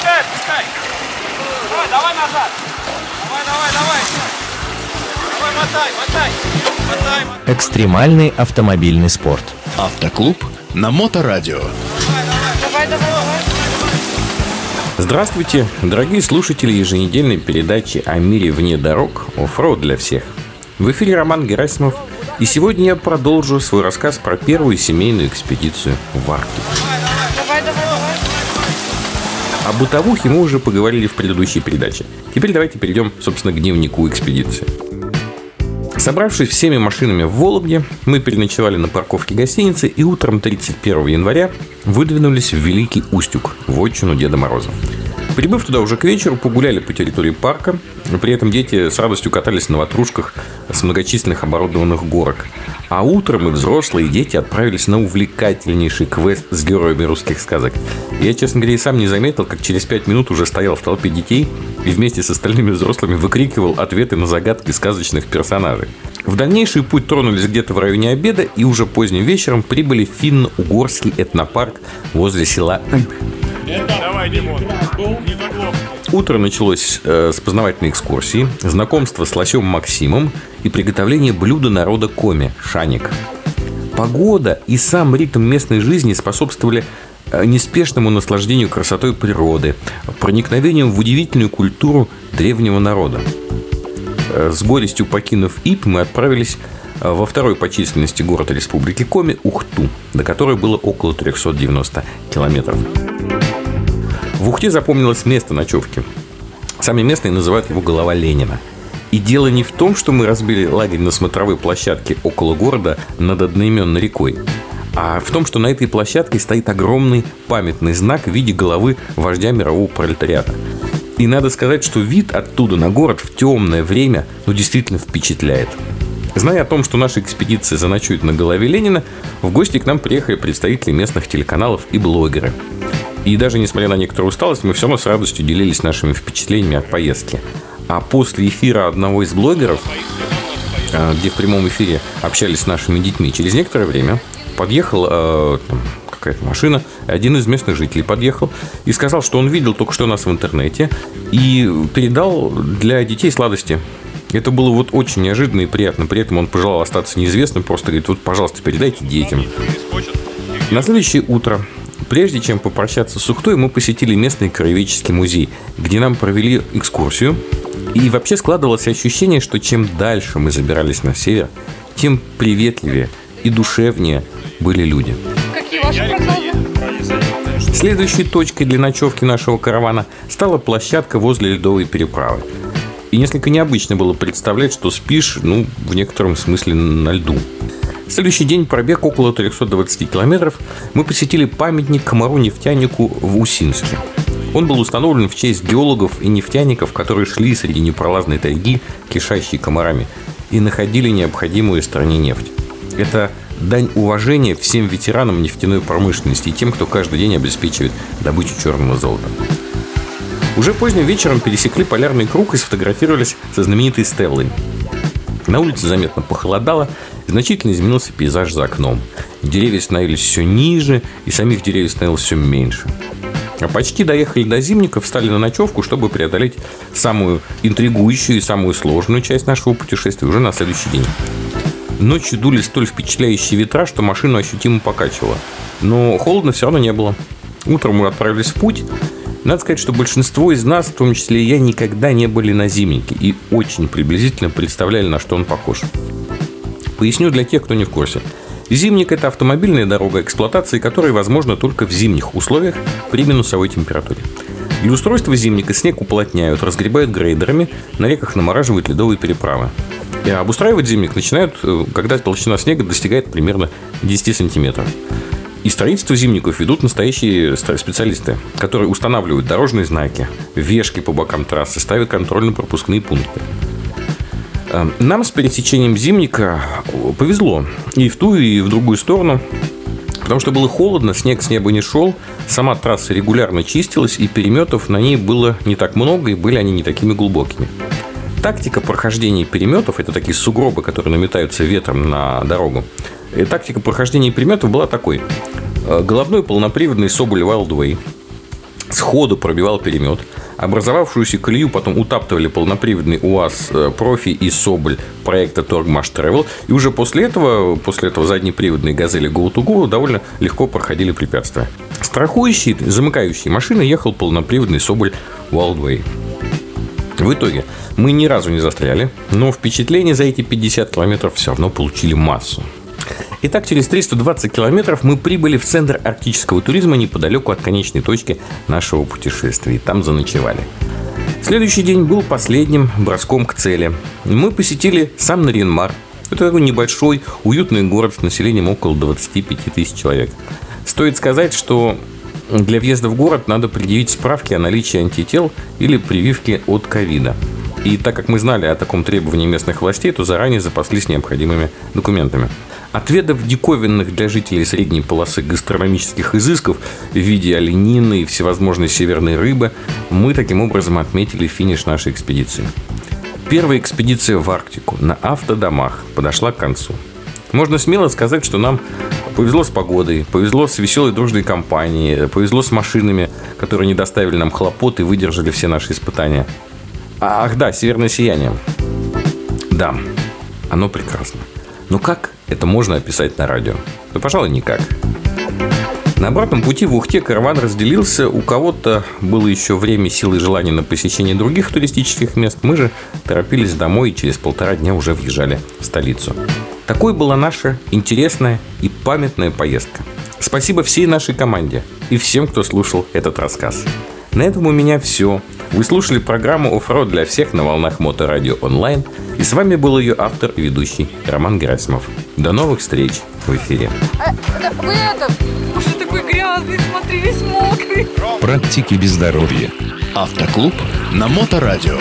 отпускай, отпускай. Давай, давай назад. Давай, давай, давай. Давай, мотай, мотай. Мотай, мотай. Экстремальный автомобильный спорт. Автоклуб на Моторадио. Давай, давай, давай. Здравствуйте, дорогие слушатели еженедельной передачи о мире вне дорог «Оффроуд для всех». В эфире Роман Герасимов, и сегодня я продолжу свой рассказ про первую семейную экспедицию в Арктику. О бытовухе мы уже поговорили в предыдущей передаче. Теперь давайте перейдем, собственно, к дневнику экспедиции. Собравшись всеми машинами в Вологде, мы переночевали на парковке гостиницы и утром 31 января выдвинулись в Великий Устюг, в отчину Деда Мороза. Прибыв туда уже к вечеру, погуляли по территории парка. При этом дети с радостью катались на ватрушках с многочисленных оборудованных горок. А утром и взрослые, и дети отправились на увлекательнейший квест с героями русских сказок. Я, честно говоря, и сам не заметил, как через пять минут уже стоял в толпе детей и вместе с остальными взрослыми выкрикивал ответы на загадки сказочных персонажей. В дальнейший путь тронулись где-то в районе обеда и уже поздним вечером прибыли в финно-угорский этнопарк возле села Иб. Утро началось э, с познавательной экскурсии, знакомства с лосем Максимом и приготовления блюда народа коми – шаник. Погода и сам ритм местной жизни способствовали э, неспешному наслаждению красотой природы, проникновению в удивительную культуру древнего народа. Э, С горестью покинув Ип, мы отправились э, во второй по численности город Республики Коми – Ухту, до которой было около 390 километров. В Ухте запомнилось место ночевки. Сами местные называют его «Голова Ленина». И дело не в том, что мы разбили лагерь на смотровой площадке около города над одноименной рекой, а в том, что на этой площадке стоит огромный памятный знак в виде головы вождя мирового пролетариата. И надо сказать, что вид оттуда на город в темное время ну, действительно впечатляет. Зная о том, что наша экспедиция заночует на голове Ленина, в гости к нам приехали представители местных телеканалов и блогеры. И даже несмотря на некоторую усталость, мы все равно с радостью делились нашими впечатлениями от поездки. А после эфира одного из блогеров, э, где в прямом эфире общались с нашими детьми, через некоторое время подъехал э, какая-то машина, один из местных жителей подъехал и сказал, что он видел только что нас в интернете и передал для детей сладости. Это было вот очень неожиданно и приятно. При этом он пожелал остаться неизвестным, просто говорит, вот, пожалуйста, передайте детям. На следующее утро, прежде чем попрощаться с Ухтой, мы посетили местный краеведческий музей, где нам провели экскурсию. И вообще складывалось ощущение, что чем дальше мы забирались на север, тем приветливее и душевнее были люди. Какие ваши прогнозы? Следующей точкой для ночевки нашего каравана стала площадка возле ледовой переправы. И несколько необычно было представлять, что спишь, ну, в некотором смысле на льду. В следующий день пробег около 320 километров. Мы посетили памятник комару-нефтянику в Усинске. Он был установлен в честь геологов и нефтяников, которые шли среди непролазной тайги, кишащей комарами, и находили необходимую стране нефть. Это дань уважения всем ветеранам нефтяной промышленности и тем, кто каждый день обеспечивает добычу черного золота. Уже поздним вечером пересекли полярный круг и сфотографировались со знаменитой Стеллой. На улице заметно похолодало, значительно изменился пейзаж за окном. Деревья становились все ниже, и самих деревьев становилось все меньше. А почти доехали до Зимника, встали на ночевку, чтобы преодолеть самую интригующую и самую сложную часть нашего путешествия уже на следующий день. Ночью дули столь впечатляющие ветра, что машину ощутимо покачивало. Но холодно все равно не было. Утром мы отправились в путь. Надо сказать, что большинство из нас, в том числе и я, никогда не были на зимнике и очень приблизительно представляли, на что он похож. Поясню для тех, кто не в курсе. Зимник – это автомобильная дорога, эксплуатации которой возможна только в зимних условиях при минусовой температуре. Для устройства зимника снег уплотняют, разгребают грейдерами, на реках намораживают ледовые переправы. И обустраивать зимник начинают, э, когда толщина снега достигает примерно 10 сантиметров. И строительство зимников ведут настоящие специалисты, которые устанавливают дорожные знаки, вешки по бокам трассы, ставят контрольно-пропускные пункты. Э, Нам с пересечением зимника повезло и в ту, и в другую сторону, потому что было холодно, снег с неба не шел, сама трасса регулярно чистилась, и переметов на ней было не так много, и были они не такими глубокими. Тактика прохождения переметов, это такие сугробы, которые наметаются ветром на дорогу, и тактика прохождения переметов была такой. Э, Головной полноприводный Соболь Wildway, сходу пробивал перемет. Образовавшуюся колею потом утаптывали полноприводный УАЗ э, «Профи» и «Соболь» проекта «Торгмаш Travel. И уже после этого, после этого заднеприводные «Газели Go-to-Go» довольно легко проходили препятствия. Страхующий, замыкающий машины ехал полноприводный «Соболь Wildway». В итоге мы ни разу не застряли, но впечатления за эти 50 километров все равно получили массу. Итак, через 320 километров мы прибыли в центр арктического туризма неподалеку от конечной точки нашего путешествия. И там заночевали. Следующий день был последним броском к цели. Мы посетили сам Наринмар. Это такой небольшой, уютный город с населением около 25 тысяч человек. Стоит сказать, что для въезда в город надо предъявить справки о наличии антител или прививки от ковида. И так как мы знали о таком требовании местных властей, то заранее запаслись необходимыми документами. Отведав диковинных для жителей средней полосы гастрономических изысков в виде оленины и всевозможной северной рыбы, мы таким образом отметили финиш нашей экспедиции. Первая экспедиция в Арктику на автодомах подошла к концу. Можно смело сказать, что нам повезло с погодой, повезло с веселой дружной компанией, повезло с машинами, которые не доставили нам хлопот и выдержали все наши испытания. Ах да, северное сияние. Да, оно прекрасно. Но как это можно описать на радио? Да, пожалуй, никак. На обратном пути в Ухте караван разделился. У кого-то было еще время, силы и желание на посещение других туристических мест. Мы же торопились домой и через полтора дня уже въезжали в столицу. Такой была наша интересная и памятная поездка. Спасибо всей нашей команде и всем, кто слушал этот рассказ. На этом у меня все. Вы слушали программу «Оффроуд для всех» на волнах Моторадио онлайн. И с вами был ее автор и ведущий Роман Герасимов. До новых встреч в эфире. Да вы это... Боже, такой грязный, смотри, весь мокрый. Практики без здоровья. Автоклуб на Моторадио.